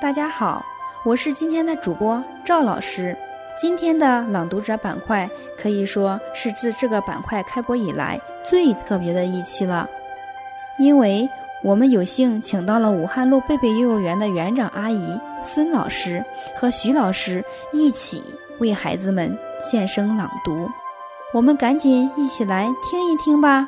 大家好，我是今天的主播赵老师。今天的朗读者板块可以说是自这个板块开播以来最特别的一期了，因为我们有幸请到了武汉路贝贝幼儿园的园长阿姨孙老师和徐老师一起为孩子们献声朗读。我们赶紧一起来听一听吧。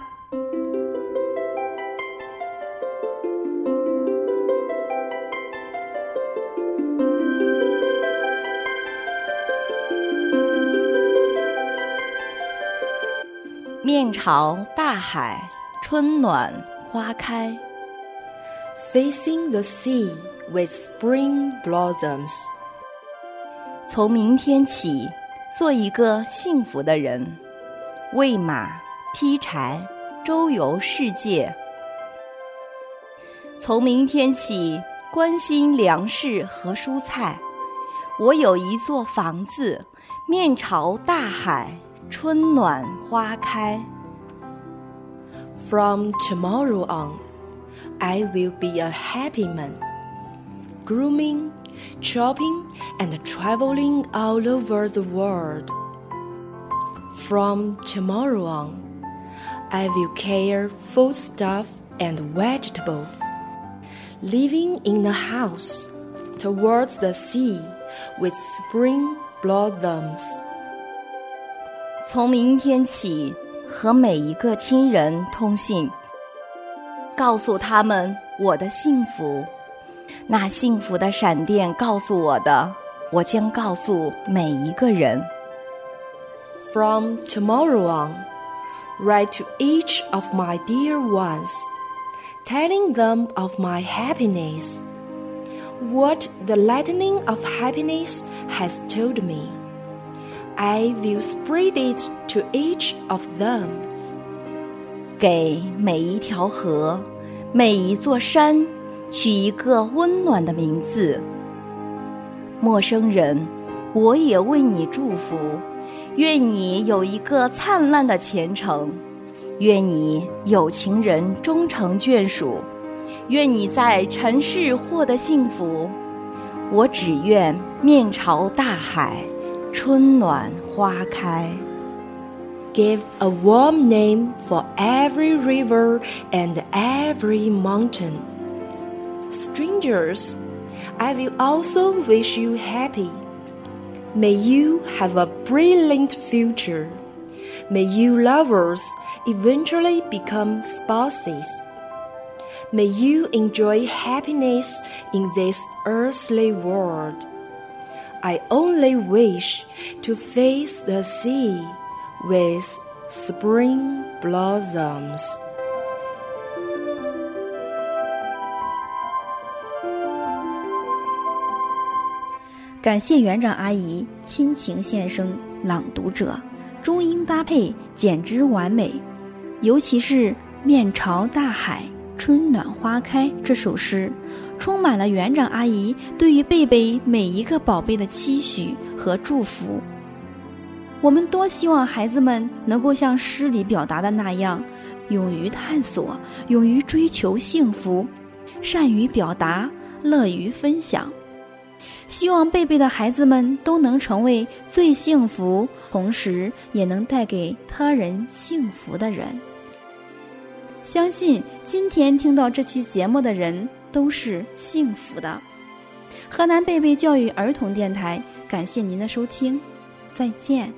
面朝大海，春暖花开。Facing the sea with spring blossoms. 从明天起，做一个幸福的人，喂马、劈柴，周游世界。从明天起，关心粮食和蔬菜。我有一座房子，面朝大海。春暖花开。 From tomorrow on, I will be a happy man, grooming, shopping, and traveling all over the world. From tomorrow on, I will care foodstuff and vegetable, living in a house towards the sea with spring blossoms. 从明天起，和每一个亲人通信，告诉他们我的幸福。那幸福的闪电告诉我的，我将告诉每一个人。 From tomorrow on, write to each of my dear ones, telling them of my happiness, what the lightning of happiness has told me. I will spread it to each of them. 给每一条河、每一座山取一个温暖的名字。陌生人，我也为你祝福，愿你有一个灿烂的前程，愿你有情人终成眷属，愿你在尘世获得幸福。我只愿面朝大海。春暖花开。 Give a warm name for every river and every mountain. Strangers, I will also wish you happy. May you have a brilliant future. May you lovers eventually become spouses. May you enjoy happiness in this earthly world. I only wish to face the sea with spring blossoms. 感谢园长阿姨亲情献声，朗读者中英搭配简直完美，尤其是“面朝大海，春暖花开”这首诗，充满了园长阿姨对于贝贝每一个宝贝的期许和祝福。我们多希望孩子们能够像诗里表达的那样，勇于探索，勇于追求幸福，善于表达，乐于分享。希望贝贝的孩子们都能成为最幸福，同时也能带给他人幸福的人。相信今天听到这期节目的人都是幸福的。河南贝贝教育儿童电台，感谢您的收听，再见。